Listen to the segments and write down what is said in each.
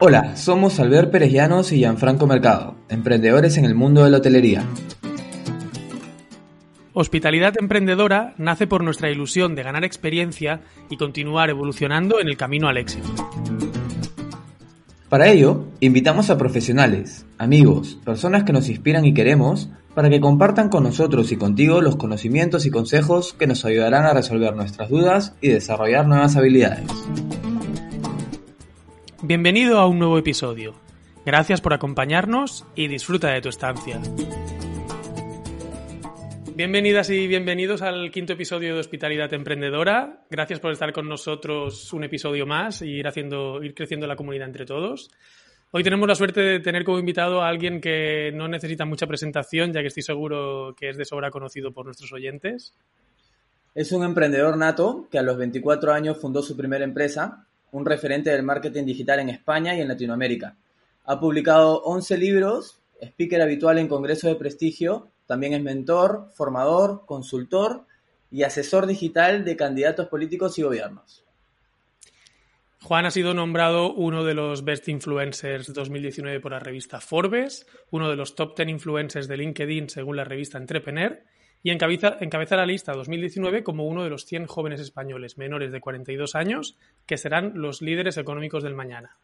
Hola, somos Albert Pérez Llanos y Gianfranco Mercado, emprendedores en el mundo de la hotelería. Hospitalidad Emprendedora nace por nuestra ilusión de ganar experiencia y continuar evolucionando en el camino al éxito. Para ello, invitamos a profesionales, amigos, personas que nos inspiran y queremos, para que compartan con nosotros y contigo los conocimientos y consejos que nos ayudarán a resolver nuestras dudas y desarrollar nuevas habilidades. Bienvenido a un nuevo episodio. Gracias por acompañarnos y disfruta de tu estancia. Bienvenidas y bienvenidos al quinto episodio de Hospitalidad Emprendedora. Gracias por estar con nosotros un episodio más y ir, haciendo, ir creciendo la comunidad entre todos. Hoy tenemos la suerte de tener como invitado a alguien que no necesita mucha presentación, ya que estoy seguro que es de sobra conocido por nuestros oyentes. Es un emprendedor nato que a los 24 años fundó su primera empresa un referente del marketing digital en España y en Latinoamérica. Ha publicado 11 libros, speaker habitual en congresos de prestigio, también es mentor, formador, consultor y asesor digital de candidatos políticos y gobiernos. Juan ha sido nombrado uno de los Best Influencers 2019 por la revista Forbes, uno de los Top 10 Influencers de LinkedIn según la revista Entrepreneur y encabeza, encabeza la lista 2019 como uno de los 100 jóvenes españoles menores de 42 años que serán los líderes económicos del mañana.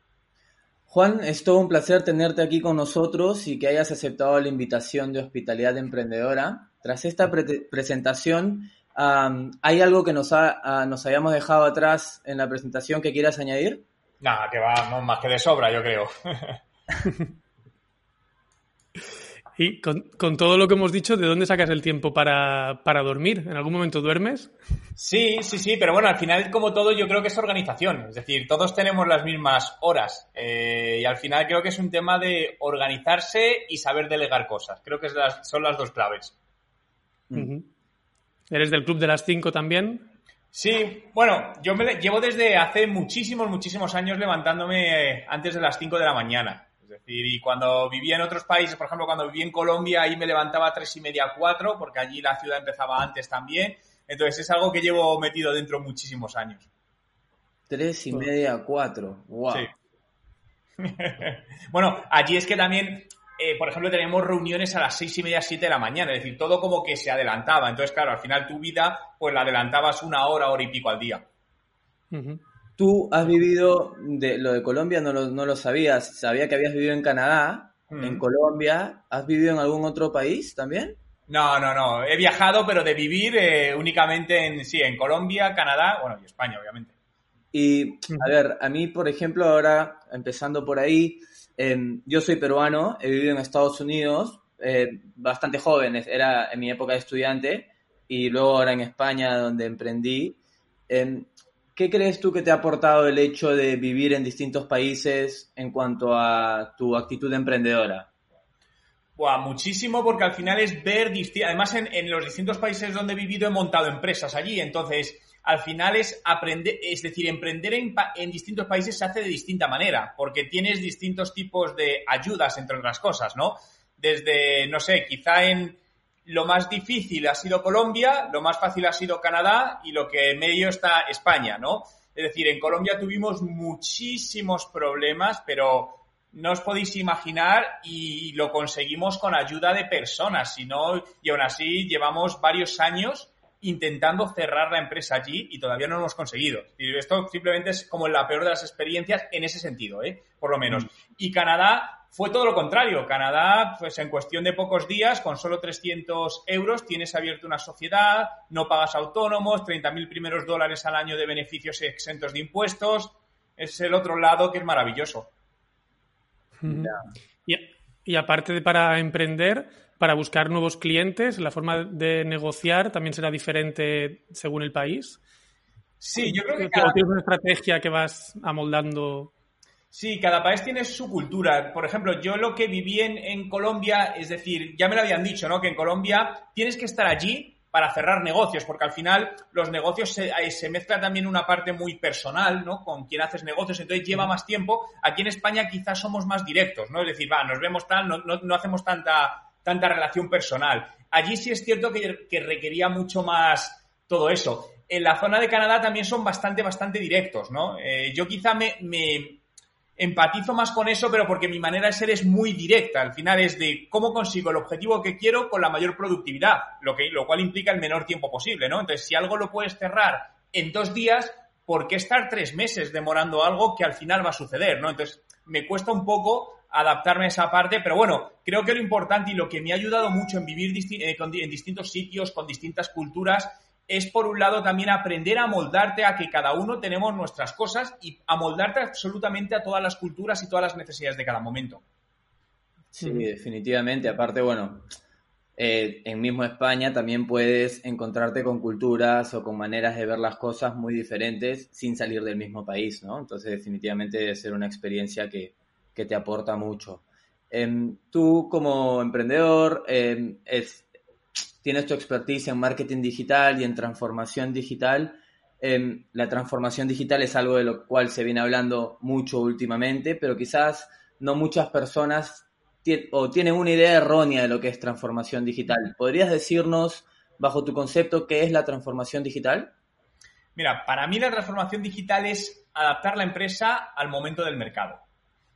Juan, es todo un placer tenerte aquí con nosotros y que hayas aceptado la invitación de Hospitalidad Emprendedora. Tras esta presentación, ¿hay algo que nos, ha, nos habíamos dejado atrás en la presentación que quieras añadir? Nada, que va más que de sobra, yo creo. Y con, todo lo que hemos dicho, ¿de dónde sacas el tiempo para, dormir? ¿En algún momento duermes? Sí, sí, sí, pero bueno, al final, como todo, yo creo que es organización. Es decir, todos tenemos las mismas horas. Eh, y al final creo que es un tema de organizarse y saber delegar cosas. Creo que son las dos claves. ¿Eres del club de las cinco también? Sí, bueno, yo me llevo desde hace muchísimos, muchísimos años levantándome antes de las cinco de la mañana. Es decir, y cuando vivía en otros países, por ejemplo, cuando viví en Colombia, ahí me levantaba a tres y media, cuatro, porque allí la ciudad empezaba antes también. Entonces es algo que llevo metido dentro muchísimos años. Tres y media, cuatro. Wow. bueno, allí es que también, eh, por ejemplo, tenemos reuniones a las seis y media, siete de la mañana. Es decir, todo como que se adelantaba. Entonces, claro, al final tu vida, pues la adelantabas una hora, hora y pico al día. Tú has vivido, de, lo de Colombia no lo, no lo sabías, sabía que habías vivido en Canadá, en Colombia, ¿has vivido en algún otro país también? No, no, no, he viajado, pero de vivir eh, únicamente en, sí, en Colombia, Canadá, bueno, y España, obviamente. Y, a ver, a mí, por ejemplo, ahora, empezando por ahí, em, yo soy peruano, he vivido en Estados Unidos, eh, bastante joven, era en mi época de estudiante, y luego ahora en España, donde emprendí. Em, ¿Qué crees tú que te ha aportado el hecho de vivir en distintos países en cuanto a tu actitud emprendedora? Buah, muchísimo porque al final es ver, además en, los distintos países donde he vivido he montado empresas allí, entonces al final es aprender, es decir, emprender en, en, distintos países se hace de distinta manera, porque tienes distintos tipos de ayudas, entre otras cosas, ¿no? Desde, no sé, quizá en, lo más difícil ha sido Colombia, lo más fácil ha sido Canadá y lo que en medio está España, ¿no? Es decir, en Colombia tuvimos muchísimos problemas, pero no os podéis imaginar y lo conseguimos con ayuda de personas, sino, y aún así llevamos varios años intentando cerrar la empresa allí y todavía no lo hemos conseguido. Y esto simplemente es como la peor de las experiencias en ese sentido, ¿eh? por lo menos. Mm. Y Canadá fue todo lo contrario. Canadá, pues en cuestión de pocos días, con solo 300 euros, tienes abierto una sociedad, no pagas autónomos, 30.000 primeros dólares al año de beneficios exentos de impuestos. Es el otro lado que es maravilloso. Y, aparte de para emprender, para buscar nuevos clientes? ¿La forma de negociar también será diferente según el país? Sí, yo creo que cada... ¿Tienes una estrategia que vas amoldando? Sí, cada país tiene su cultura. Por ejemplo, yo lo que viví en, en Colombia, es decir, ya me lo habían dicho, ¿no? Que en Colombia tienes que estar allí para cerrar negocios, porque al final los negocios se, se, mezcla también una parte muy personal, ¿no? Con quien haces negocios, entonces lleva más tiempo. Aquí en España quizás somos más directos, ¿no? Es decir, va, nos vemos tal, no, no, hacemos tanta, tanta relación personal. Allí sí es cierto que, que requería mucho más todo eso. En la zona de Canadá también son bastante, bastante directos, ¿no? Eh, yo quizá me, me empatizo más con eso, pero porque mi manera de ser es muy directa. Al final es de cómo consigo el objetivo que quiero con la mayor productividad, lo, que, lo cual implica el menor tiempo posible, ¿no? Entonces, si algo lo puedes cerrar en dos días, ¿por qué estar tres meses demorando algo que al final va a suceder, ¿no? Entonces, me cuesta un poco adaptarme a esa parte, pero bueno, creo que lo importante y lo que me ha ayudado mucho en vivir eh, en distintos sitios, con distintas culturas, es por un lado también aprender a moldarte a que cada uno tenemos nuestras cosas y a moldarte absolutamente a todas las culturas y todas las necesidades de cada momento. Sí, definitivamente. Aparte, bueno, eh, en mismo España también puedes encontrarte con culturas o con maneras de ver las cosas muy diferentes sin salir del mismo país, ¿no? Entonces, definitivamente debe ser una experiencia que, te aporta mucho. Em, tú como emprendedor, em, es, tienes tu expertise en marketing digital y en transformación digital. Em, la transformación digital es algo de lo cual se viene hablando mucho últimamente, pero quizás no muchas personas o tienen una idea errónea de lo que es transformación digital. ¿Podrías decirnos, bajo tu concepto, qué es la transformación digital? Mira, para mí la transformación digital es adaptar la empresa al momento del mercado.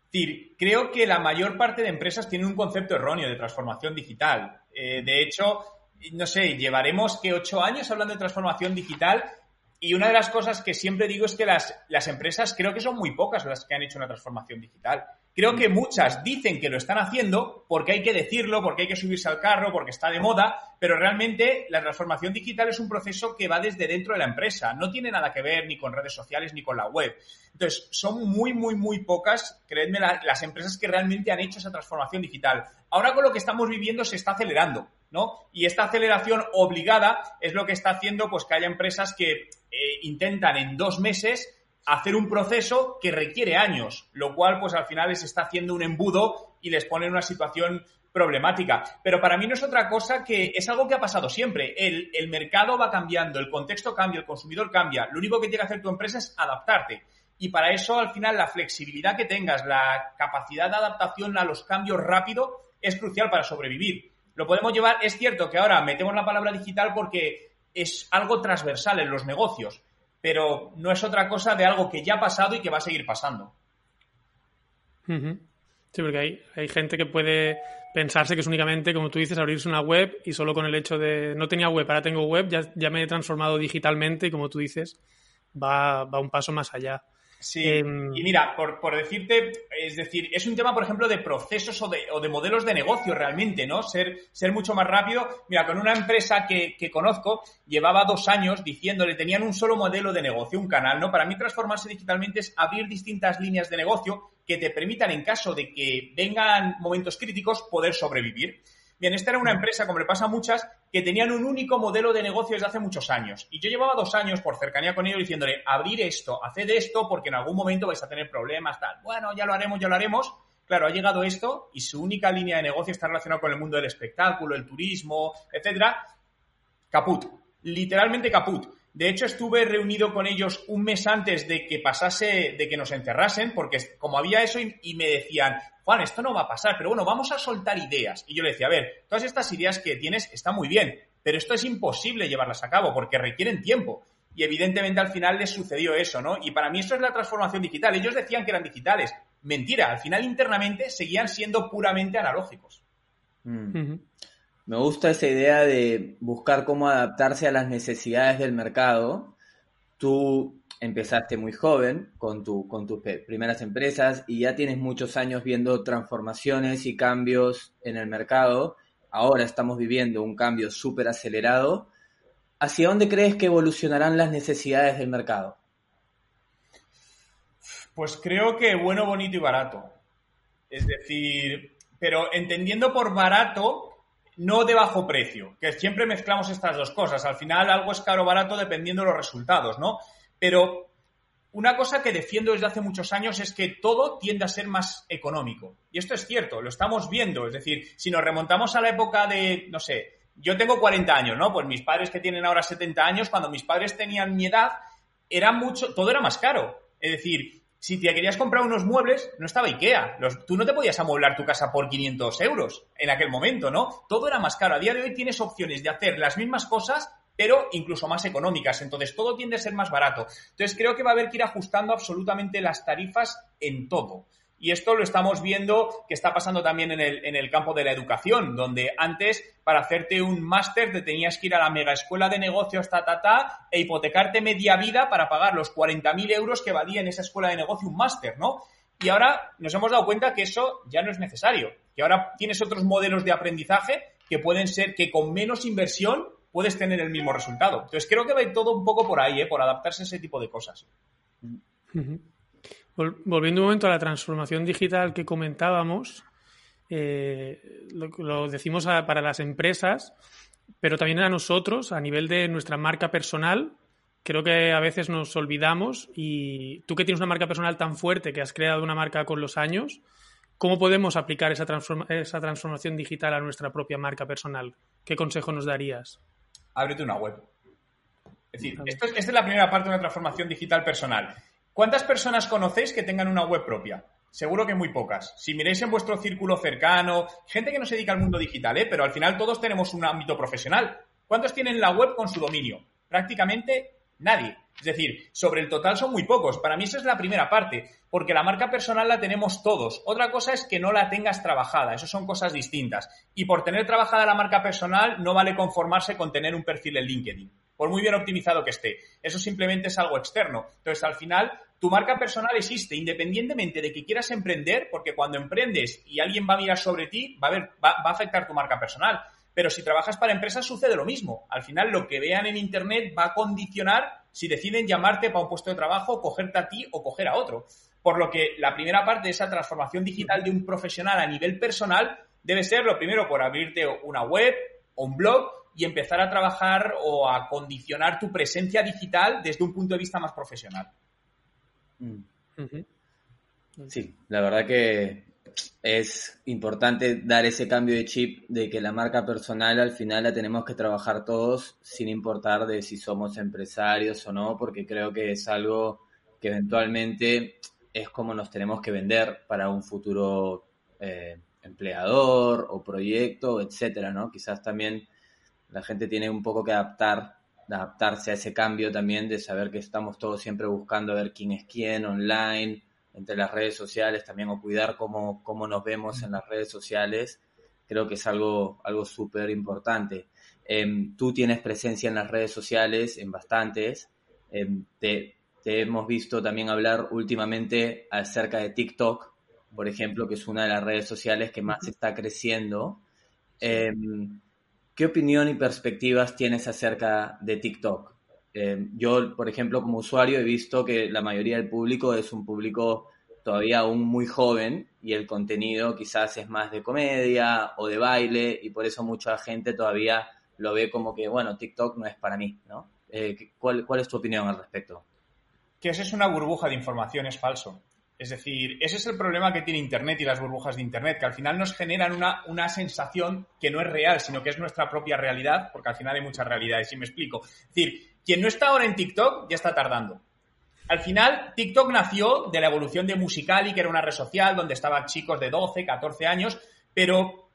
Es decir, creo que la mayor parte de empresas tienen un concepto erróneo de transformación digital. Eh, de hecho, no sé, llevaremos que ocho años hablando de transformación digital y una de las cosas que siempre digo es que las, las empresas creo que son muy pocas las que han hecho una transformación digital. Creo que muchas dicen que lo están haciendo porque hay que decirlo, porque hay que subirse al carro, porque está de moda, pero realmente la transformación digital es un proceso que va desde dentro de la empresa. No tiene nada que ver ni con redes sociales ni con la web. Entonces, son muy, muy, muy pocas, creedme, las empresas que realmente han hecho esa transformación digital. Ahora con lo que estamos viviendo se está acelerando, ¿no? Y esta aceleración obligada es lo que está haciendo pues que haya empresas que eh, intentan en dos meses hacer un proceso que requiere años, lo cual pues al final les está haciendo un embudo y les pone en una situación problemática. Pero para mí no es otra cosa que es algo que ha pasado siempre. El, el, mercado va cambiando, el contexto cambia, el consumidor cambia. Lo único que tiene que hacer tu empresa es adaptarte. Y para eso, al final, la flexibilidad que tengas, la capacidad de adaptación a los cambios rápido es crucial para sobrevivir. Lo podemos llevar, es cierto que ahora metemos la palabra digital porque es algo transversal en los negocios, pero no es otra cosa de algo que ya ha pasado y que va a seguir pasando. Sí, porque hay, hay gente que puede pensarse que es únicamente, como tú dices, abrirse una web y solo con el hecho de no tenía web, ahora tengo web, ya, ya me he transformado digitalmente y como tú dices, va, va un paso más allá. Sí, em, y mira, por, por, decirte, es decir, es un tema, por ejemplo, de procesos o de, o de modelos de negocio realmente, ¿no? Ser, ser mucho más rápido. Mira, con una empresa que, que, conozco, llevaba dos años diciéndole, tenían un solo modelo de negocio, un canal, ¿no? Para mí transformarse digitalmente es abrir distintas líneas de negocio que te permitan, en caso de que vengan momentos críticos, poder sobrevivir. Bien, esta era una empresa, como le pasa a muchas, que tenían un único modelo de negocio desde hace muchos años. Y yo llevaba dos años por cercanía con ellos diciéndole, abrir esto, haced esto, porque en algún momento vais a tener problemas, tal. Bueno, ya lo haremos, ya lo haremos. Claro, ha llegado esto y su única línea de negocio está relacionada con el mundo del espectáculo, el turismo, etcétera. Caput. Literalmente caput. De hecho, estuve reunido con ellos un mes antes de que pasase, de que nos encerrasen, porque como había eso y, me decían, Juan, esto no va a pasar, pero bueno, vamos a soltar ideas. Y yo le decía, a ver, todas estas ideas que tienes están muy bien, pero esto es imposible llevarlas a cabo porque requieren tiempo. Y evidentemente al final les sucedió eso, ¿no? Y para mí eso es la transformación digital. Ellos decían que eran digitales. Mentira, al final internamente seguían siendo puramente analógicos. Mm. Me gusta esa idea de buscar cómo adaptarse a las necesidades del mercado. Tú empezaste muy joven con, tu, con tus primeras empresas y ya tienes muchos años viendo transformaciones y cambios en el mercado. Ahora estamos viviendo un cambio súper acelerado. ¿Hacia dónde crees que evolucionarán las necesidades del mercado? Pues creo que bueno, bonito y barato. Es decir, pero entendiendo por barato no de bajo precio, que siempre mezclamos estas dos cosas. Al final algo es caro o barato dependiendo de los resultados, ¿no? Pero una cosa que defiendo desde hace muchos años es que todo tiende a ser más económico. Y esto es cierto, lo estamos viendo. Es decir, si nos remontamos a la época de, no sé, yo tengo 40 años, ¿no? Pues mis padres que tienen ahora 70 años, cuando mis padres tenían mi edad, era mucho, todo era más caro. Es decir, si te querías comprar unos muebles, no estaba IKEA. tú no te podías amueblar tu casa por 500 euros en aquel momento, ¿no? Todo era más caro. A día de hoy tienes opciones de hacer las mismas cosas, pero incluso más económicas. Entonces, todo tiende a ser más barato. Entonces, creo que va a haber que ir ajustando absolutamente las tarifas en todo. Y esto lo estamos viendo que está pasando también en el, en el campo de la educación, donde antes para hacerte un máster te tenías que ir a la mega escuela de negocios, ta, ta, ta, e hipotecarte media vida para pagar los 40.000 euros que valía en esa escuela de negocio un máster, ¿no? Y ahora nos hemos dado cuenta que eso ya no es necesario, que ahora tienes otros modelos de aprendizaje que pueden ser que con menos inversión puedes tener el mismo resultado. Entonces creo que va todo un poco por ahí, ¿eh? por adaptarse a ese tipo de cosas. Volviendo un momento a la transformación digital que comentábamos, eh, lo, decimos para las empresas, pero también a nosotros, a nivel de nuestra marca personal, creo que a veces nos olvidamos y tú que tienes una marca personal tan fuerte, que has creado una marca con los años, ¿cómo podemos aplicar esa, esa transformación digital a nuestra propia marca personal? ¿Qué consejo nos darías? Ábrete una web. Es decir, esto esta es la primera parte de una transformación digital personal. ¿Cuántas personas conocéis que tengan una web propia? Seguro que muy pocas. Si miráis en vuestro círculo cercano, gente que no se dedica al mundo digital, ¿eh? pero al final todos tenemos un ámbito profesional. ¿Cuántos tienen la web con su dominio? Prácticamente nadie. Es decir, sobre el total son muy pocos. Para mí esa es la primera parte, porque la marca personal la tenemos todos. Otra cosa es que no la tengas trabajada, eso son cosas distintas. Y por tener trabajada la marca personal no vale conformarse con tener un perfil en LinkedIn, por muy bien optimizado que esté. Eso simplemente es algo externo. Entonces, al final, tu marca personal existe independientemente de que quieras emprender, porque cuando emprendes y alguien va a mirar sobre ti, va a, ver, va, a afectar tu marca personal. Pero si trabajas para empresas sucede lo mismo. Al final lo que vean en Internet va a condicionar si deciden llamarte para un puesto de trabajo, cogerte a ti o coger a otro. Por lo que la primera parte de esa transformación digital de un profesional a nivel personal debe ser lo primero por abrirte una web o un blog y empezar a trabajar o a condicionar tu presencia digital desde un punto de vista más profesional. Mm. Sí, la verdad que es importante dar ese cambio de chip de que la marca personal al final la tenemos que trabajar todos sin importar de si somos empresarios o no, porque creo que es algo que eventualmente es como nos tenemos que vender para un futuro eh, empleador o proyecto, etcétera, ¿no? Quizás también la gente tiene un poco que adaptar adaptarse a ese cambio también de saber que estamos todos siempre buscando ver quién es quién online, entre las redes sociales también, o cuidar cómo, cómo nos vemos en las redes sociales, creo que es algo, algo súper importante. Em, tú tienes presencia en las redes sociales, en bastantes. Em, te, te, hemos visto también hablar últimamente acerca de TikTok, por ejemplo, que es una de las redes sociales que más está creciendo. Em, ¿Qué opinión y perspectivas tienes acerca de TikTok? Eh, yo, por ejemplo, como usuario he visto que la mayoría del público es un público todavía aún muy joven y el contenido quizás es más de comedia o de baile y por eso mucha gente todavía lo ve como que, bueno, TikTok no es para mí, ¿no? Eh, ¿cuál, ¿Cuál es tu opinión al respecto? Que eso es una burbuja de información, es falso. Es decir, ese es el problema que tiene Internet y las burbujas de Internet, que al final nos generan una, una, sensación que no es real, sino que es nuestra propia realidad, porque al final hay muchas realidades, y me explico. Es decir, quien no está ahora en TikTok ya está tardando. Al final, TikTok nació de la evolución de Musicali, que era una red social donde estaban chicos de 12, 14 años, pero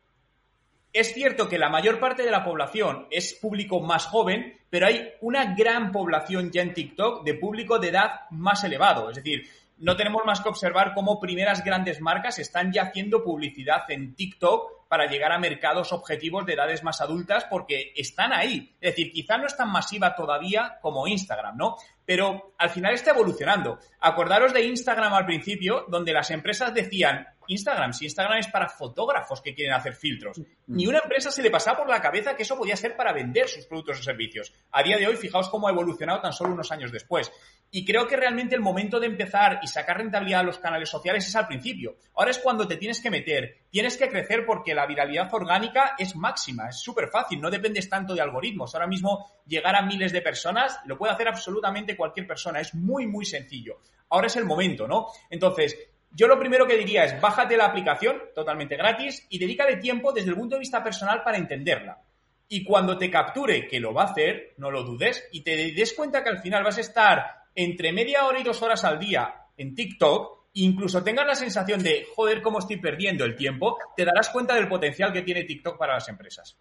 es cierto que la mayor parte de la población es público más joven, pero hay una gran población ya en TikTok de público de edad más elevado. Es decir, no tenemos más que observar cómo primeras grandes marcas están ya haciendo publicidad en TikTok para llegar a mercados objetivos de edades más adultas porque están ahí. Es decir, quizá no es tan masiva todavía como Instagram, ¿no? pero al final está evolucionando. Acordaros de Instagram al principio, donde las empresas decían, Instagram, si Instagram es para fotógrafos que quieren hacer filtros. Ni una empresa se le pasaba por la cabeza que eso podía ser para vender sus productos o servicios. A día de hoy, fijaos cómo ha evolucionado tan solo unos años después. Y creo que realmente el momento de empezar y sacar rentabilidad a los canales sociales es al principio. Ahora es cuando te tienes que meter, tienes que crecer porque la viralidad orgánica es máxima, es súper fácil, no dependes tanto de algoritmos. Ahora mismo llegar a miles de personas lo puede hacer absolutamente cualquier persona, es muy, muy sencillo. Ahora es el momento, ¿no? Entonces, yo lo primero que diría es bájate la aplicación totalmente gratis y dedícale tiempo desde el punto de vista personal para entenderla. Y cuando te capture, que lo va a hacer, no lo dudes, y te des cuenta que al final vas a estar entre media hora y dos horas al día en TikTok, incluso tengas la sensación de, joder, cómo estoy perdiendo el tiempo, te darás cuenta del potencial que tiene TikTok para las empresas.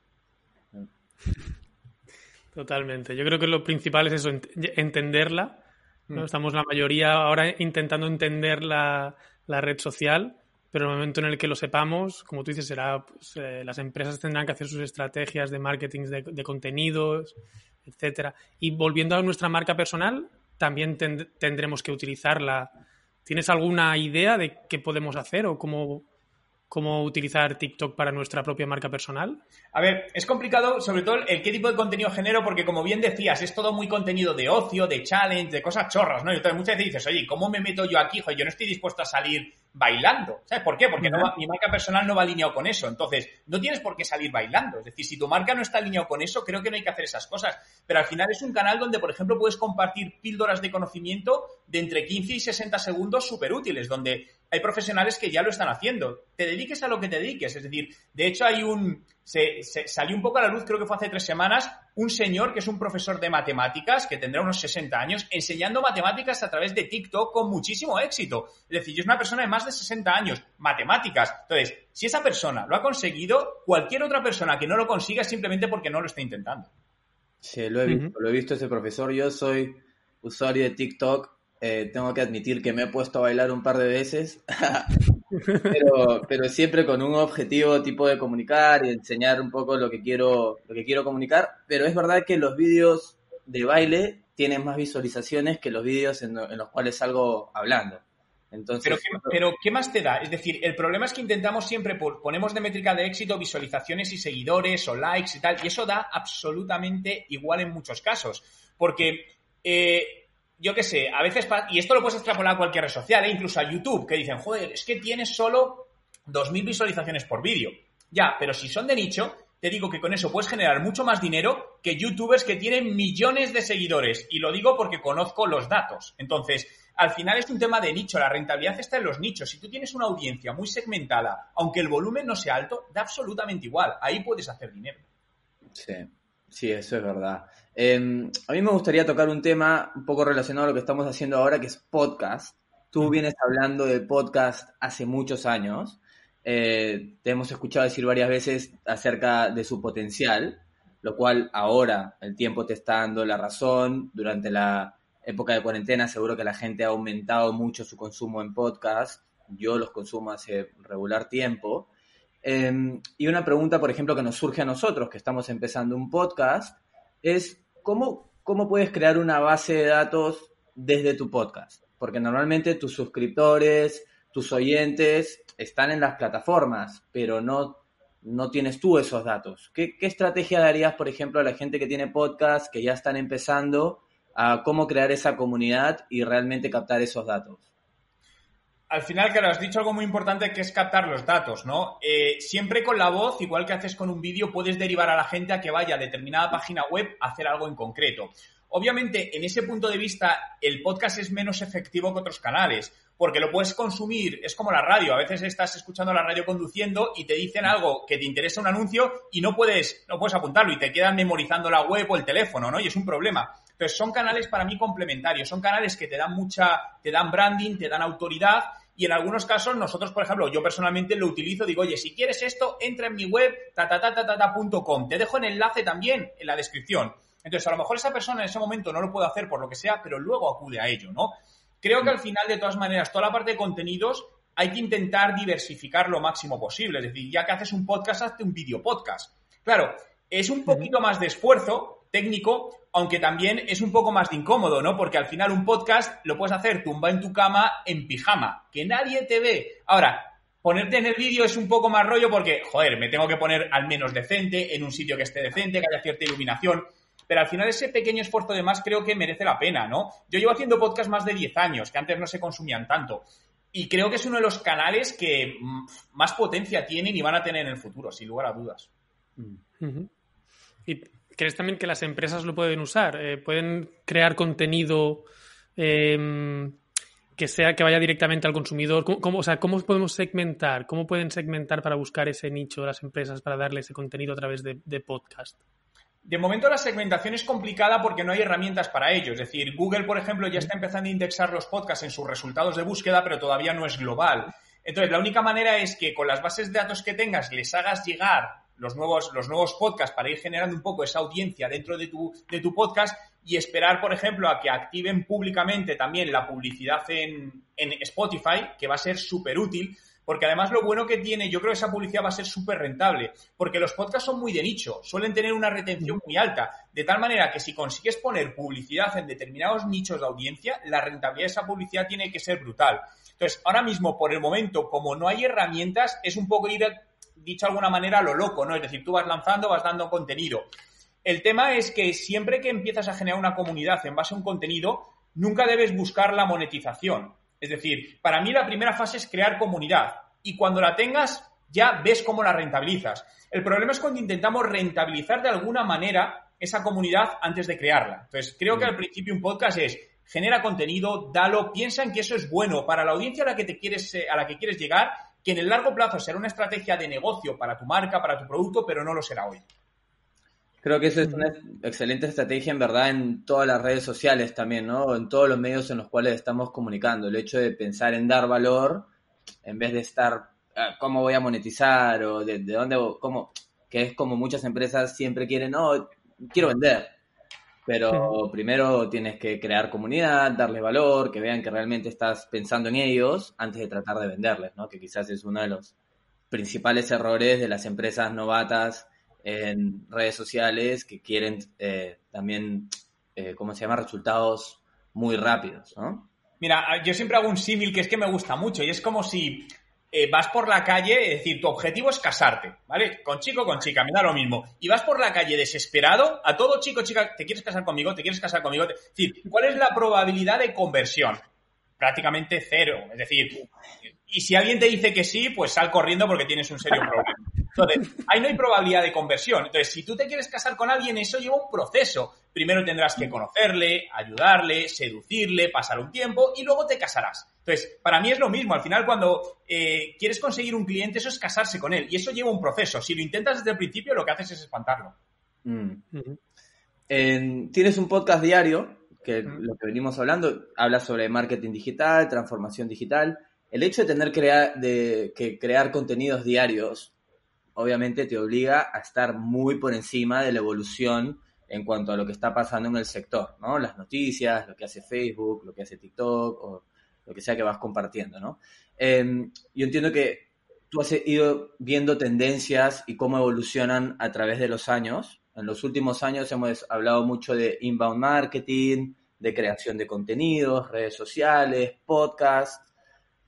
Totalmente. Yo creo que lo principal es eso, entenderla. ¿no? Mm. Estamos la mayoría ahora intentando entender la, la red social, pero en el momento en el que lo sepamos, como tú dices, será pues, eh, las empresas tendrán que hacer sus estrategias de marketing de, contenidos, etcétera. Y volviendo a nuestra marca personal, también tendremos que utilizarla. ¿Tienes alguna idea de qué podemos hacer o cómo cómo utilizar TikTok para nuestra propia marca personal? A ver, es complicado, sobre todo el qué tipo de contenido genero, porque como bien decías, es todo muy contenido de ocio, de challenge, de cosas chorras, ¿no? Y entonces muchas veces dices, oye, ¿cómo me meto yo aquí? Joder, yo no estoy dispuesto a salir bailando. ¿Sabes por qué? Porque mi marca personal no va alineado con eso. Entonces, no tienes por qué salir bailando. Es decir, si tu marca no está alineado con eso, creo que no hay que hacer esas cosas. Pero al final es un canal donde, por ejemplo, puedes compartir píldoras de conocimiento de entre 15 y 60 segundos súper útiles, donde hay profesionales que ya lo están haciendo. Te dediques a lo que te dediques. Es decir, de hecho hay un... Se, salió un poco a la luz, creo que fue hace tres semanas, un señor que es un profesor de matemáticas, que tendrá unos 60 años, enseñando matemáticas a través de TikTok con muchísimo éxito. Es decir, es una persona de más de 60 años, matemáticas. Entonces, si esa persona lo ha conseguido, cualquier otra persona que no lo consiga es simplemente porque no lo está intentando. Sí, lo he visto, lo he visto ese profesor. Yo soy usuario de TikTok eh, tengo que admitir que me he puesto a bailar un par de veces, pero, siempre con un objetivo tipo de comunicar y enseñar un poco lo que quiero, lo que quiero comunicar. Pero es verdad que los vídeos de baile tienen más visualizaciones que los vídeos en, los cuales salgo hablando. Entonces, pero, ¿qué, pero, ¿qué, más te da? Es decir, el problema es que intentamos siempre, ponemos de métrica de éxito visualizaciones y seguidores o likes y tal, y eso da absolutamente igual en muchos casos. Porque eh, yo qué sé, a veces, y esto lo puedes extrapolar a cualquier red social, ¿eh? incluso a YouTube, que dicen, joder, es que tienes solo 2.000 visualizaciones por vídeo. Ya, pero si son de nicho, te digo que con eso puedes generar mucho más dinero que youtubers que tienen millones de seguidores. Y lo digo porque conozco los datos. Entonces, al final es un tema de nicho. La rentabilidad está en los nichos. Si tú tienes una audiencia muy segmentada, aunque el volumen no sea alto, da absolutamente igual. Ahí puedes hacer dinero. Sí, sí, eso es verdad. Em, a mí me gustaría tocar un tema un poco relacionado a lo que estamos haciendo ahora, que es podcast. Tú vienes hablando de podcast hace muchos años. Eh, te hemos escuchado decir varias veces acerca de su potencial, lo cual ahora el tiempo te está dando la razón. Durante la época de cuarentena seguro que la gente ha aumentado mucho su consumo en podcast. Yo los consumo hace regular tiempo. Em, y una pregunta, por ejemplo, que nos surge a nosotros, que estamos empezando un podcast, es ¿cómo, ¿cómo puedes crear una base de datos desde tu podcast? Porque normalmente tus suscriptores, tus oyentes están en las plataformas, pero no, no tienes tú esos datos. ¿Qué, ¿Qué, estrategia darías, por ejemplo, a la gente que tiene podcast, que ya están empezando, a cómo crear esa comunidad y realmente captar esos datos? Al final, claro, has dicho algo muy importante que es captar los datos, ¿no? Eh, siempre con la voz, igual que haces con un vídeo, puedes derivar a la gente a que vaya a determinada página web a hacer algo en concreto. Obviamente, en ese punto de vista, el podcast es menos efectivo que otros canales, porque lo puedes consumir, es como la radio, a veces estás escuchando la radio conduciendo y te dicen algo que te interesa un anuncio y no puedes, no puedes apuntarlo y te quedan memorizando la web o el teléfono, ¿no? Y es un problema. Entonces, son canales para mí complementarios, son canales que te dan mucha, te dan branding, te dan autoridad y en algunos casos nosotros, por ejemplo, yo personalmente lo utilizo, digo, oye, si quieres esto, entra en mi web, ta-ta-ta-ta-ta.com. Te dejo el enlace también en la descripción. Entonces, a lo mejor esa persona en ese momento no lo puede hacer por lo que sea, pero luego acude a ello, ¿no? Creo que al final, de todas maneras, toda la parte de contenidos hay que intentar diversificar lo máximo posible. Es decir, ya que haces un podcast, hazte un video podcast. Claro, es un poquito más de esfuerzo técnico, aunque también es un poco más de incómodo, ¿no? Porque al final un podcast lo puedes hacer tumba en tu cama en pijama, que nadie te ve. Ahora, ponerte en el vídeo es un poco más rollo porque, joder, me tengo que poner al menos decente, en un sitio que esté decente, que haya cierta iluminación. Pero al final ese pequeño esfuerzo de más creo que merece la pena, ¿no? Yo llevo haciendo podcast más de 10 años, que antes no se consumían tanto. Y creo que es uno de los canales que mm, más potencia tienen y van a tener en el futuro, sin lugar a dudas. ¿Y crees también que las empresas lo pueden usar? Eh, ¿Pueden crear contenido em, que sea que vaya directamente al consumidor? ¿Cómo, o sea, ¿Cómo podemos segmentar? ¿Cómo pueden segmentar para buscar ese nicho las empresas para darle ese contenido a través de, de podcast? De momento la segmentación es complicada porque no hay herramientas para ello. Es decir, Google, por ejemplo, ya está empezando a indexar los podcasts en sus resultados de búsqueda, pero todavía no es global. Entonces, la única manera es que con las bases de datos que tengas les hagas llegar los nuevos, los nuevos podcasts para ir generando un poco esa audiencia dentro de tu, de tu podcast y esperar, por ejemplo, a que activen públicamente también la publicidad en, en Spotify, que va a ser súper útil porque además lo bueno que tiene, yo creo que esa publicidad va a ser súper rentable, porque los podcasts son muy de nicho, suelen tener una retención muy alta, de tal manera que si consigues poner publicidad en determinados nichos de audiencia, la rentabilidad de esa publicidad tiene que ser brutal. Entonces, ahora mismo, por el momento, como no hay herramientas, es un poco ir, dicho de alguna manera, a lo loco, ¿no? Es decir, tú vas lanzando, vas dando contenido. El tema es que siempre que empiezas a generar una comunidad en base a un contenido, nunca debes buscar la monetización. Es decir, para mí la primera fase es crear comunidad y cuando la tengas ya ves cómo la rentabilizas. El problema es cuando intentamos rentabilizar de alguna manera esa comunidad antes de crearla. Entonces, creo que al principio un podcast es genera contenido, dalo, piensa en que eso es bueno para la audiencia a la que te quieres a la que quieres llegar, que en el largo plazo será una estrategia de negocio para tu marca, para tu producto, pero no lo será hoy. Creo que eso es una excelente estrategia, en verdad, en todas las redes sociales también, ¿no? En todos los medios en los cuales estamos comunicando. El hecho de pensar en dar valor en vez de estar, ah, ¿cómo voy a monetizar? O de, dónde, cómo, que es como muchas empresas siempre quieren, no, quiero vender. Pero primero tienes que crear comunidad, darle valor, que vean que realmente estás pensando en ellos antes de tratar de venderles, ¿no? Que quizás es uno de los principales errores de las empresas novatas en redes sociales que quieren eh, también, eh, ¿cómo se llama?, resultados muy rápidos, ¿no? Mira, yo siempre hago un símil que es que me gusta mucho y es como si eh, vas por la calle, es decir, tu objetivo es casarte, ¿vale? Con chico, con chica, me da lo mismo. Y vas por la calle desesperado, a todo chico, chica, ¿te quieres casar conmigo? ¿Te quieres casar conmigo? Es decir, ¿cuál es la probabilidad de conversión? Prácticamente cero. Es decir, y si alguien te dice que sí, pues sal corriendo porque tienes un serio problema. Entonces, ahí no hay probabilidad de conversión. Entonces, si tú te quieres casar con alguien, eso lleva un proceso. Primero tendrás que conocerle, ayudarle, seducirle, pasar un tiempo y luego te casarás. Entonces, para mí es lo mismo. Al final, cuando eh, quieres conseguir un cliente, eso es casarse con él. Y eso lleva un proceso. Si lo intentas desde el principio, lo que haces es espantarlo. Mm. tienes un podcast diario, que lo que venimos hablando, habla sobre marketing digital, transformación digital. El hecho de tener de, que crear contenidos diarios obviamente te obliga a estar muy por encima de la evolución en cuanto a lo que está pasando en el sector, ¿no? Las noticias, lo que hace Facebook, lo que hace TikTok o lo que sea que vas compartiendo, ¿no? Em, yo entiendo que tú has ido viendo tendencias y cómo evolucionan a través de los años. En los últimos años hemos hablado mucho de inbound marketing, de creación de contenidos, redes sociales, podcasts.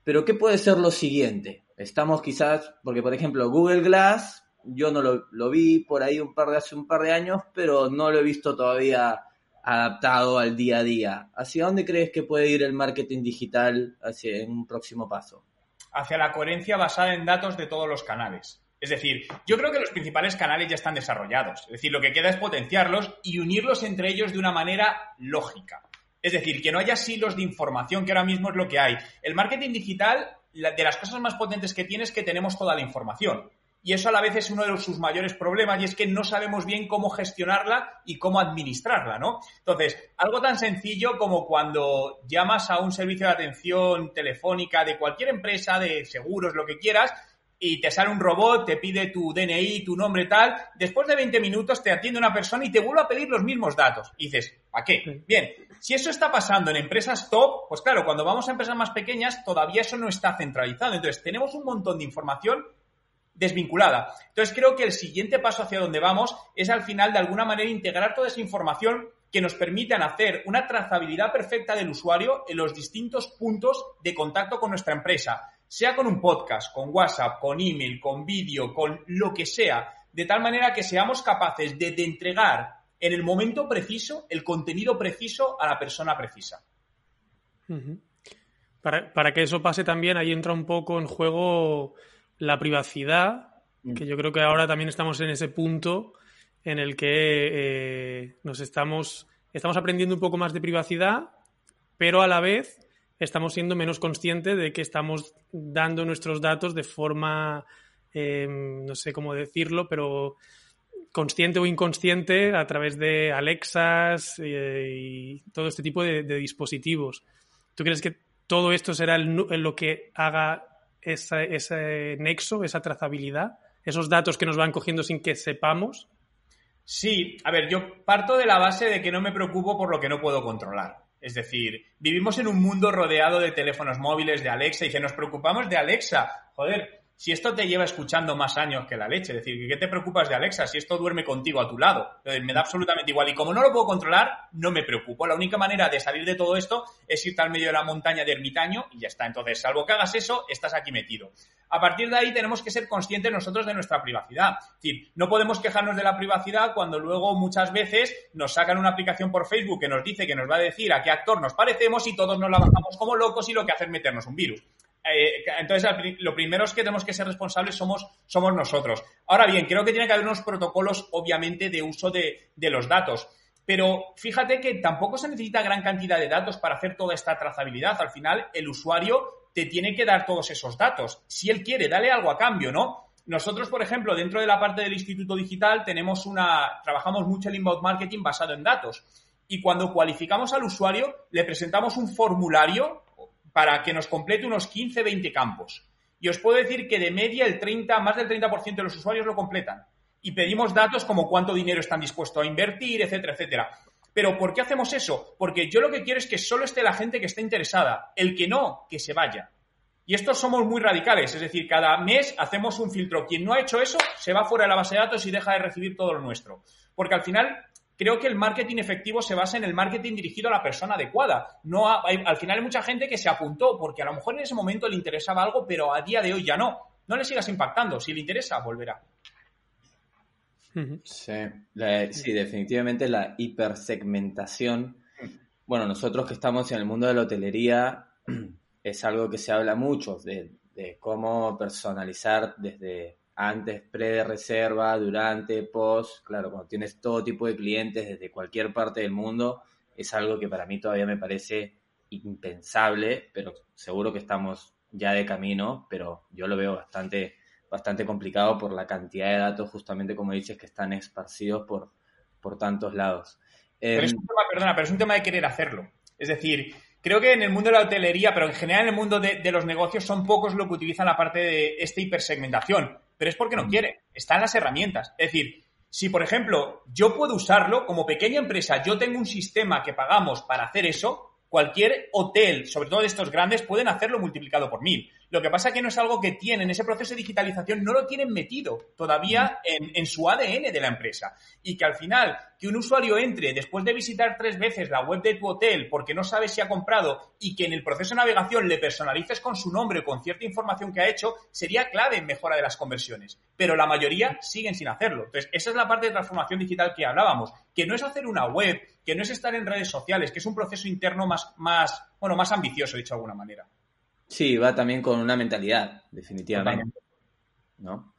Pero ¿qué puede ser lo siguiente? Estamos quizás, porque por ejemplo Google Glass, yo no lo, vi por ahí un par de hace un par de años, pero no lo he visto todavía adaptado al día a día. ¿Hacia dónde crees que puede ir el marketing digital hacia, en un próximo paso? Hacia la coherencia basada en datos de todos los canales. Es decir, yo creo que los principales canales ya están desarrollados. Es decir, lo que queda es potenciarlos y unirlos entre ellos de una manera lógica. Es decir, que no haya silos de información, que ahora mismo es lo que hay. El marketing digital de las cosas más potentes que tiene es que tenemos toda la información. Y eso a la vez es uno de sus mayores problemas y es que no sabemos bien cómo gestionarla y cómo administrarla, ¿no? Entonces, algo tan sencillo como cuando llamas a un servicio de atención telefónica de cualquier empresa, de seguros, lo que quieras, y te sale un robot, te pide tu DNI, tu nombre tal, después de 20 minutos te atiende una persona y te vuelve a pedir los mismos datos. Y dices, ¿para qué? Bien, si eso está pasando en empresas top, pues claro, cuando vamos a empresas más pequeñas todavía eso no está centralizado. Entonces tenemos un montón de información desvinculada. Entonces creo que el siguiente paso hacia donde vamos es al final de alguna manera integrar toda esa información que nos permitan hacer una trazabilidad perfecta del usuario en los distintos puntos de contacto con nuestra empresa, sea con un podcast, con WhatsApp, con email, con vídeo, con lo que sea, de tal manera que seamos capaces de, entregar en el momento preciso el contenido preciso a la persona precisa. para, para, que eso pase también, ahí entra un poco en juego la privacidad, mm. que yo creo que ahora también estamos en ese punto en el que eh, nos estamos, estamos aprendiendo un poco más de privacidad, pero a la vez estamos siendo menos conscientes de que estamos dando nuestros datos de forma, em, no sé cómo decirlo, pero consciente o inconsciente a través de Alexas eh, y todo este tipo de, dispositivos. ¿Tú crees que todo esto será lo que haga ese nexo, esa trazabilidad, esos datos que nos van cogiendo sin que sepamos? Sí, a ver, yo parto de la base de que no me preocupo por lo que no puedo controlar. Es decir, vivimos en un mundo rodeado de teléfonos móviles, de Alexa, y que nos preocupamos de Alexa. Joder, si esto te lleva escuchando más años que la leche, es decir, ¿qué te preocupas de Alexa si esto duerme contigo a tu lado? Me da absolutamente igual. Y como no lo puedo controlar, no me preocupo. La única manera de salir de todo esto es irte al medio de la montaña de ermitaño y ya está. Entonces, salvo que hagas eso, estás aquí metido. A partir de ahí tenemos que ser conscientes nosotros de nuestra privacidad. Es decir, no podemos quejarnos de la privacidad cuando luego muchas veces nos sacan una aplicación por Facebook que nos dice que nos va a decir a qué actor nos parecemos y todos nos la bajamos como locos y lo que hace es meternos un virus. Eh, entonces, lo primero es que tenemos que ser responsables somos, somos nosotros. Ahora bien, creo que tiene que haber unos protocolos, obviamente, de uso de, los datos. Pero fíjate que tampoco se necesita gran cantidad de datos para hacer toda esta trazabilidad. Al final, el usuario te tiene que dar todos esos datos. Si él quiere, dale algo a cambio, ¿no? Nosotros, por ejemplo, dentro de la parte del Instituto Digital, tenemos una, trabajamos mucho el inbound marketing basado en datos. Y cuando cualificamos al usuario, le presentamos un formulario para que nos complete unos 15, 20 campos. Y os puedo decir que de media el 30, más del 30% de los usuarios lo completan. Y pedimos datos como cuánto dinero están dispuestos a invertir, etcétera, etcétera. Pero ¿por qué hacemos eso? Porque yo lo que quiero es que solo esté la gente que esté interesada. El que no, que se vaya. Y estos somos muy radicales, es decir, cada mes hacemos un filtro. Quien no ha hecho eso se va fuera de la base de datos y deja de recibir todo lo nuestro. Porque al final creo que el marketing efectivo se basa en el marketing dirigido a la persona adecuada. No al final hay mucha gente que se apuntó porque a lo mejor en ese momento le interesaba algo, pero a día de hoy ya no. No le sigas impactando. Si le interesa, volverá. Sí, sí definitivamente la hipersegmentación. Bueno, nosotros que estamos en el mundo de la hotelería, es algo que se habla mucho de, de cómo personalizar desde antes, pre-reserva, durante, post, claro, cuando tienes todo tipo de clientes desde cualquier parte del mundo, es algo que para mí todavía me parece impensable, pero seguro que estamos ya de camino, pero yo lo veo bastante, bastante complicado por la cantidad de datos, justamente como dices, que están esparcidos por, por tantos lados. Pero es em, un tema, perdona, pero es un tema de querer hacerlo. Es decir, creo que en el mundo de la hotelería, pero en general en el mundo de, de los negocios, son pocos los que utilizan la parte de esta hipersegmentación pero es porque no mm. quiere. Están las herramientas. Es decir, si por ejemplo yo puedo usarlo como pequeña empresa, yo tengo un sistema que pagamos para hacer eso, cualquier hotel, sobre todo de estos grandes, pueden hacerlo multiplicado por mil. Lo que pasa es que no es algo que tienen, ese proceso de digitalización no lo tienen metido todavía en, su ADN de la empresa. Y que al final, que un usuario entre después de visitar tres veces la web de tu hotel porque no sabe si ha comprado y que en el proceso de navegación le personalices con su nombre o con cierta información que ha hecho, sería clave en mejora de las conversiones. Pero la mayoría siguen sin hacerlo. Entonces, esa es la parte de transformación digital que hablábamos, que no es hacer una web, que no es estar en redes sociales, que es un proceso interno más, más, bueno, más ambicioso, dicho de alguna manera. Sí, va también con una mentalidad, definitivamente. ¿no?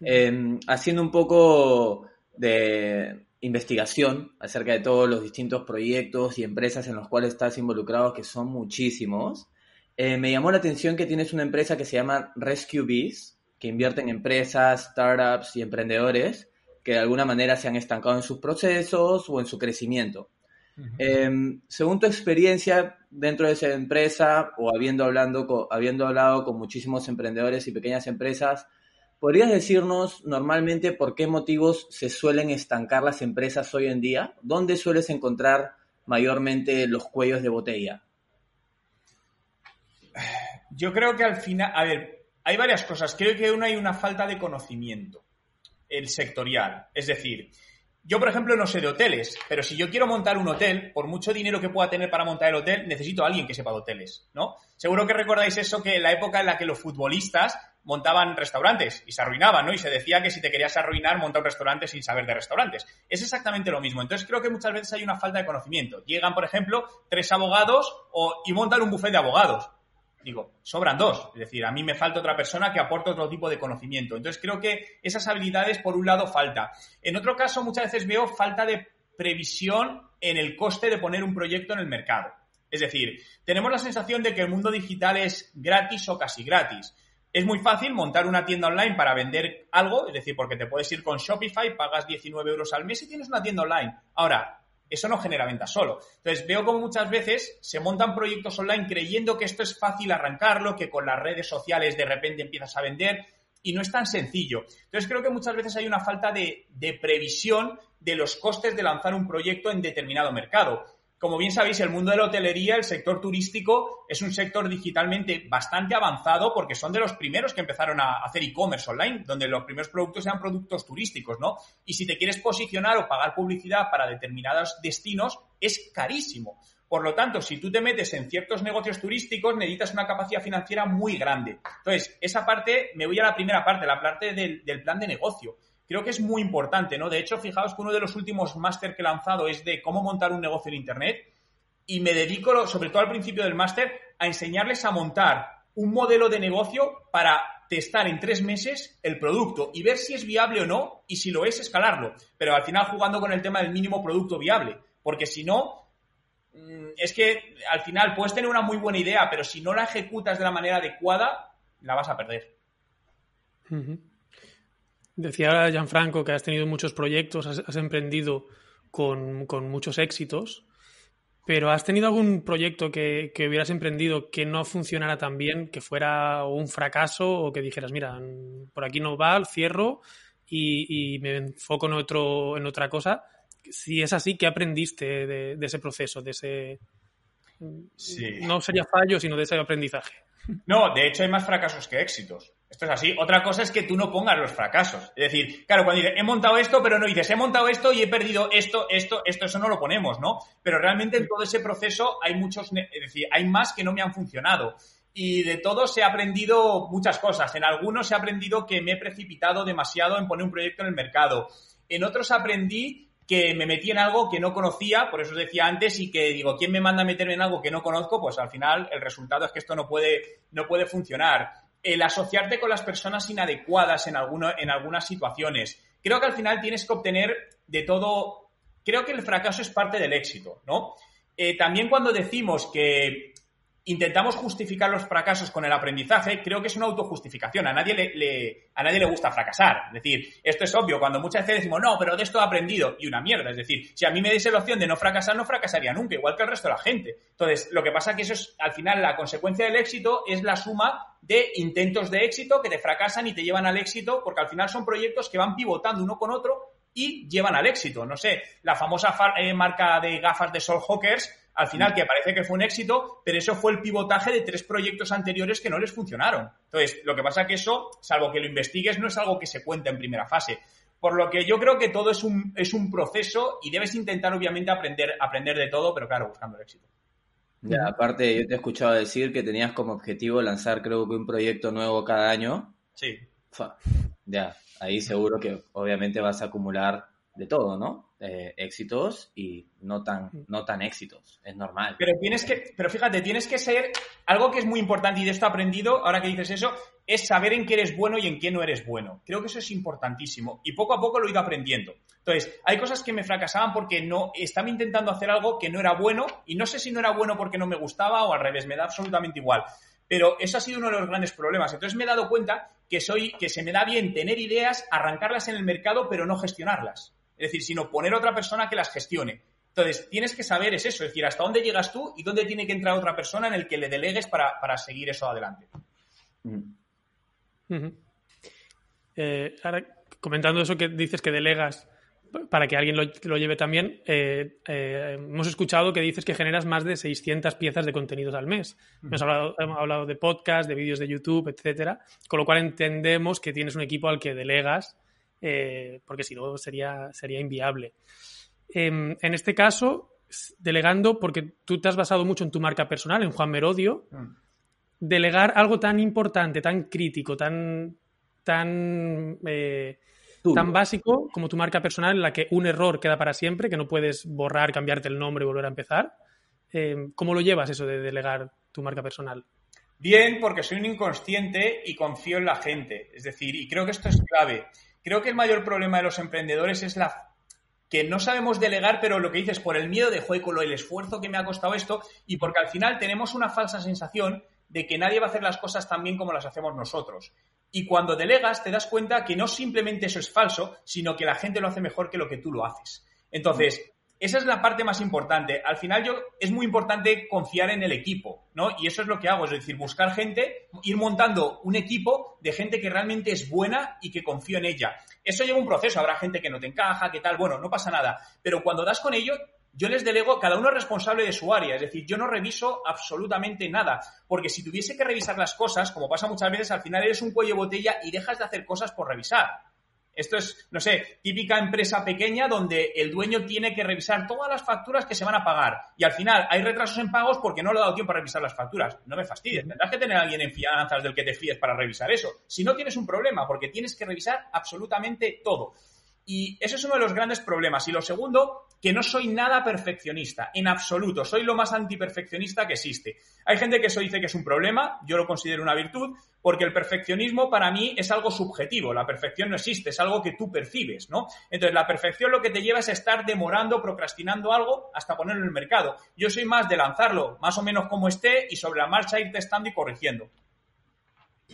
Em, haciendo un poco de investigación acerca de todos los distintos proyectos y empresas en los cuales estás involucrado, que son muchísimos, eh, me llamó la atención que tienes una empresa que se llama Rescue Bees, que invierte en empresas, startups y emprendedores que de alguna manera se han estancado en sus procesos o en su crecimiento. Em, según tu experiencia dentro de esa empresa o habiendo, hablando habiendo hablado con muchísimos emprendedores y pequeñas empresas, ¿podrías decirnos normalmente por qué motivos se suelen estancar las empresas hoy en día? ¿Dónde sueles encontrar mayormente los cuellos de botella? Yo creo que al final, a ver, hay varias cosas. Creo que uno hay una falta de conocimiento, el sectorial. Es decir, yo, por ejemplo, no sé de hoteles, pero si yo quiero montar un hotel, por mucho dinero que pueda tener para montar el hotel, necesito a alguien que sepa de hoteles, ¿no? Seguro que recordáis eso, que en la época en la que los futbolistas montaban restaurantes y se arruinaban, ¿no? Y se decía que si te querías arruinar, monta un restaurante sin saber de restaurantes. Es exactamente lo mismo. Entonces creo que muchas veces hay una falta de conocimiento. Llegan, por ejemplo, tres abogados o, y montan un buffet de abogados digo, sobran dos. Es decir, a mí me falta otra persona que aporte otro tipo de conocimiento. Entonces creo que esas habilidades, por un lado, falta. En otro caso, muchas veces veo falta de previsión en el coste de poner un proyecto en el mercado. Es decir, tenemos la sensación de que el mundo digital es gratis o casi gratis. Es muy fácil montar una tienda online para vender algo, es decir, porque te puedes ir con Shopify, pagas 19 euros al mes y tienes una tienda online. Ahora, eso no genera venta solo. Entonces, veo como muchas veces se montan proyectos online creyendo que esto es fácil arrancarlo, que con las redes sociales de repente empiezas a vender y no es tan sencillo. Entonces, creo que muchas veces hay una falta de, de previsión de los costes de lanzar un proyecto en determinado mercado. Como bien sabéis, el mundo de la hotelería, el sector turístico, es un sector digitalmente bastante avanzado porque son de los primeros que empezaron a hacer e-commerce online, donde los primeros productos eran productos turísticos, ¿no? Y si te quieres posicionar o pagar publicidad para determinados destinos, es carísimo. Por lo tanto, si tú te metes en ciertos negocios turísticos, necesitas una capacidad financiera muy grande. Entonces, esa parte, me voy a la primera parte, la parte del, del plan de negocio creo que es muy importante, ¿no? De hecho, fijaos que uno de los últimos máster que he lanzado es de cómo montar un negocio en Internet y me dedico, sobre todo al principio del máster, a enseñarles a montar un modelo de negocio para testar en tres meses el producto y ver si es viable o no y si lo es, escalarlo. Pero al final jugando con el tema del mínimo producto viable, porque si no, mm, es que al final puedes tener una muy buena idea, pero si no la ejecutas de la manera adecuada, la vas a perder. Decía Gianfranco que has tenido muchos proyectos, has, emprendido con, muchos éxitos, pero ¿has tenido algún proyecto que, hubieras emprendido que no funcionara tan bien, que fuera un fracaso o que dijeras, mira, por aquí no va, cierro y, me enfoco en, otro, en otra cosa? Si es así, ¿qué aprendiste de, ese proceso, de ese... No sería fallo, sino de ese aprendizaje. No, de hecho hay más fracasos que éxitos. Esto es así. Otra cosa es que tú no pongas los fracasos. Es decir, claro, cuando dices, he montado esto, pero no dices, he montado esto y he perdido esto, esto, esto, eso no lo ponemos, ¿no? Pero realmente en todo ese proceso hay muchos, es decir, hay más que no me han funcionado. Y de todos he aprendido muchas cosas. En algunos he aprendido que me he precipitado demasiado en poner un proyecto en el mercado. En otros aprendí que me metí en algo que no conocía, por eso os decía antes, y que digo, ¿quién me manda a meterme en algo que no conozco? Pues al final el resultado es que esto no puede, no puede funcionar. El asociarte con las personas inadecuadas en, en algunas situaciones. Creo que al final tienes que obtener de todo. Creo que el fracaso es parte del éxito, ¿no? Eh, también cuando decimos que intentamos justificar los fracasos con el aprendizaje, creo que es una autojustificación. A nadie le, a nadie le gusta fracasar. Es decir, esto es obvio. Cuando muchas veces decimos, no, pero de esto he aprendido. Y una mierda. Es decir, si a mí me diese la opción de no fracasar, no fracasaría nunca, igual que el resto de la gente. Entonces, lo que pasa es que eso es, al final, la consecuencia del éxito es la suma de intentos de éxito que te fracasan y te llevan al éxito, porque al final son proyectos que van pivotando uno con otro y llevan al éxito. No sé, la famosa eh, marca de gafas de Sol Hawkers al final que parece que fue un éxito, pero eso fue el pivotaje de tres proyectos anteriores que no les funcionaron. Entonces, lo que pasa es que eso, salvo que lo investigues, no es algo que se cuenta en primera fase. Por lo que yo creo que todo es un, es un proceso y debes intentar, obviamente, aprender, aprender de todo, pero claro, buscando el éxito. Ya, aparte, yo te he escuchado decir que tenías como objetivo lanzar, creo que un proyecto nuevo cada año. Sí. Ya, ahí seguro que obviamente vas a acumular de todo, ¿no? Eh, éxitos y no tan, no tan éxitos. Es normal. Pero tienes que, pero fíjate, tienes que ser algo que es muy importante y de esto he aprendido, ahora que dices eso, es saber en qué eres bueno y en qué no eres bueno. Creo que eso es importantísimo y poco a poco lo he ido aprendiendo. Entonces, hay cosas que me fracasaban porque no estaba intentando hacer algo que no era bueno y no sé si no era bueno porque no me gustaba o al revés, me da absolutamente igual. Pero eso ha sido uno de los grandes problemas. Entonces me he dado cuenta que soy, que se me da bien tener ideas, arrancarlas en el mercado, pero no gestionarlas. Es decir, sino poner a otra persona que las gestione. Entonces, tienes que saber es eso, es decir, hasta dónde llegas tú y dónde tiene que entrar otra persona en el que le delegues para, seguir eso adelante. Eh, ahora, comentando eso que dices que delegas para que alguien lo, lleve también, eh, eh, hemos escuchado que dices que generas más de 600 piezas de contenidos al mes. hemos, hablado, hemos hablado de podcast, de vídeos de YouTube, etcétera, con lo cual entendemos que tienes un equipo al que delegas eh, porque si no sería, sería inviable. Em, en este caso, delegando, porque tú te has basado mucho en tu marca personal, en Juan Merodio, mm. delegar algo tan importante, tan crítico, tan, tan, eh, tan básico como tu marca personal, en la que un error queda para siempre, que no puedes borrar, cambiarte el nombre y volver a empezar. Em, ¿Cómo lo llevas eso de delegar tu marca personal? Bien, porque soy un inconsciente y confío en la gente. Es decir, y creo que esto es clave. Creo que el mayor problema de los emprendedores es la que no sabemos delegar, pero lo que dices, por el miedo de juego, el esfuerzo que me ha costado esto, y porque al final tenemos una falsa sensación de que nadie va a hacer las cosas tan bien como las hacemos nosotros. Y cuando delegas te das cuenta que no simplemente eso es falso, sino que la gente lo hace mejor que lo que tú lo haces. Entonces, esa es la parte más importante. Al final yo es muy importante confiar en el equipo, ¿no? Y eso es lo que hago, es decir, buscar gente, ir montando un equipo de gente que realmente es buena y que confío en ella. Eso lleva un proceso, habrá gente que no te encaja, que tal, bueno, no pasa nada. Pero cuando das con ello, yo les delego, cada uno es responsable de su área, es decir, yo no reviso absolutamente nada, porque si tuviese que revisar las cosas, como pasa muchas veces, al final eres un cuello botella y dejas de hacer cosas por revisar. Esto es, no sé, típica empresa pequeña donde el dueño tiene que revisar todas las facturas que se van a pagar y al final hay retrasos en pagos porque no le ha dado tiempo a revisar las facturas. No me fastidies, tendrás que tener a alguien en fianzas del que te fíes para revisar eso. Si no tienes un problema, porque tienes que revisar absolutamente todo. Y ese es uno de los grandes problemas. Y lo segundo, que no soy nada perfeccionista, en absoluto. Soy lo más antiperfeccionista que existe. Hay gente que eso dice que es un problema, yo lo considero una virtud, porque el perfeccionismo para mí es algo subjetivo. La perfección no existe, es algo que tú percibes, ¿no? Entonces, la perfección lo que te lleva es estar demorando, procrastinando algo hasta ponerlo en el mercado. Yo soy más de lanzarlo más o menos como esté y sobre la marcha ir testando y corrigiendo.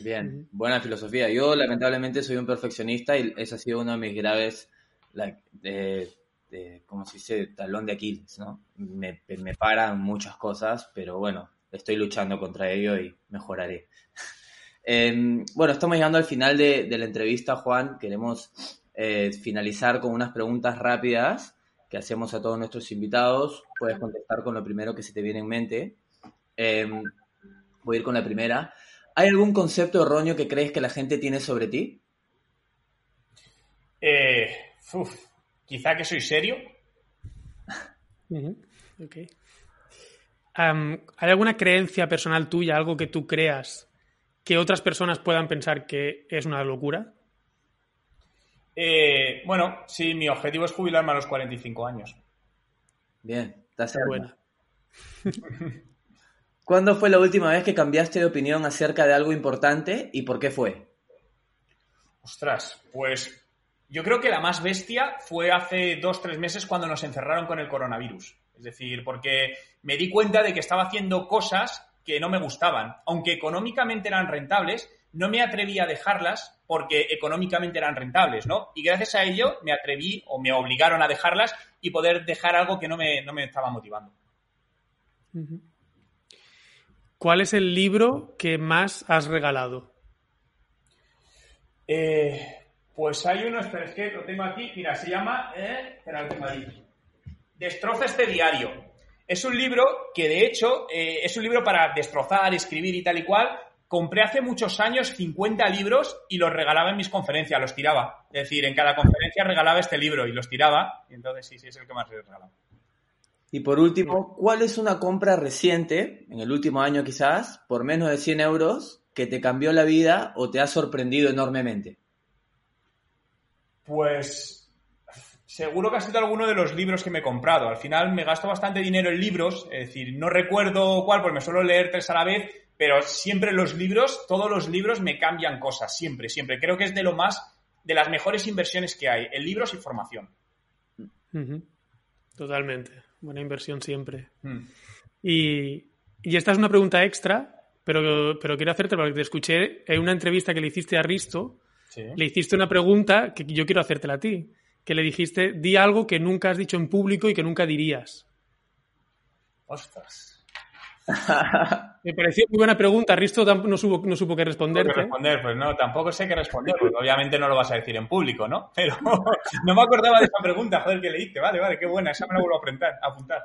Bien, buena filosofía. Yo lamentablemente soy un perfeccionista y ese ha sido uno de mis graves, como se dice, talón de Aquiles, ¿no? Me, me paran muchas cosas, pero bueno, estoy luchando contra ello y mejoraré. Em, bueno, estamos llegando al final de, la entrevista, Juan. Queremos eh, finalizar con unas preguntas rápidas que hacemos a todos nuestros invitados. Puedes contestar con lo primero que se te viene en mente. Em, voy a ir con la primera. ¿Hay algún concepto erróneo que crees que la gente tiene sobre ti? Eh, quizá que soy serio. ¿Hay alguna creencia personal tuya, algo que tú creas que otras personas puedan pensar que es una locura? Eh, bueno, sí, mi objetivo es jubilarme a los 45 años. Bien, está buena. ¿Cuándo fue la última vez que cambiaste de opinión acerca de algo importante y por qué fue? Ostras, pues yo creo que la más bestia fue hace dos, tres meses cuando nos encerraron con el coronavirus. Es decir, porque me di cuenta de que estaba haciendo cosas que no me gustaban. Aunque económicamente eran rentables, no me atreví a dejarlas porque económicamente eran rentables, ¿no? Y gracias a ello me atreví o me obligaron a dejarlas y poder dejar algo que no me, no me estaba motivando. ¿Cuál es el libro que más has regalado? Eh, pues hay uno, espera, es que lo tengo aquí, mira, se llama, eh, espera, lo. Destroza este diario. Es un libro que, de hecho, eh, es un libro para destrozar, escribir y tal y cual. Compré hace muchos años 50 libros y los regalaba en mis conferencias, los tiraba. Es decir, en cada conferencia regalaba este libro y los tiraba. Y entonces sí, sí, es el que más he regalado. Y por último, ¿cuál es una compra reciente, en el último año quizás, por menos de 100 euros, que te cambió la vida o te ha sorprendido enormemente? Pues seguro que ha sido alguno de los libros que me he comprado. Al final me gasto bastante dinero en libros, es decir, no recuerdo cuál, porque me suelo leer tres a la vez, pero siempre los libros, todos los libros me cambian cosas, siempre, siempre. Creo que es de lo más, de las mejores inversiones que hay, en libros y formación. Totalmente. Buena inversión siempre. Hmm. Y, esta es una pregunta extra, pero, pero quiero hacerte porque te escuché en una entrevista que le hiciste a Risto. Le hiciste una pregunta que yo quiero hacértela a ti. Que le dijiste, di algo que nunca has dicho en público y que nunca dirías. Ostras. Me pareció muy buena pregunta. Risto no supo, no supo qué responder. responder, pues no, tampoco sé qué responder, porque obviamente no lo vas a decir en público, ¿no? Pero no me acordaba de esa pregunta, joder, que leíste. Vale, vale, qué buena, esa me la vuelvo a apuntar.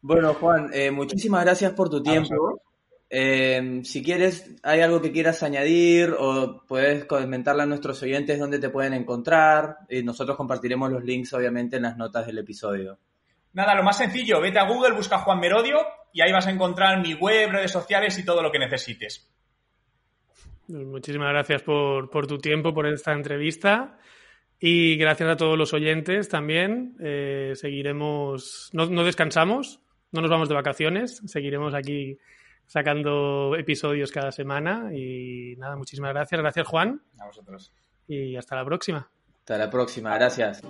Bueno, Juan, eh, muchísimas gracias por tu tiempo. Eh, si quieres, hay algo que quieras añadir o puedes comentarle a nuestros oyentes dónde te pueden encontrar y nosotros compartiremos los links obviamente en las notas del episodio. Nada, lo más sencillo, vete a Google, busca Juan Merodio y ahí vas a encontrar mi web, redes sociales y todo lo que necesites. Muchísimas gracias por, por tu tiempo, por esta entrevista. Y gracias a todos los oyentes también. Eh, seguiremos, no, no, descansamos, no nos vamos de vacaciones, seguiremos aquí sacando episodios cada semana. Y nada, muchísimas gracias. Gracias, Juan. A vosotros. Y hasta la próxima. Hasta la próxima, gracias.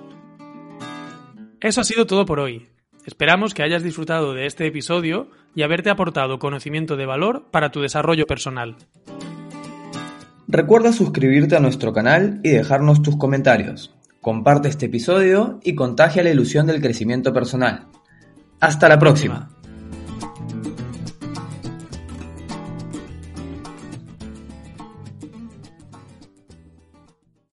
Eso ha sido todo por hoy. Esperamos que hayas disfrutado de este episodio y haberte aportado conocimiento de valor para tu desarrollo personal. Recuerda suscribirte a nuestro canal y dejarnos tus comentarios. Comparte este episodio y contagia la ilusión del crecimiento personal. Hasta la próxima.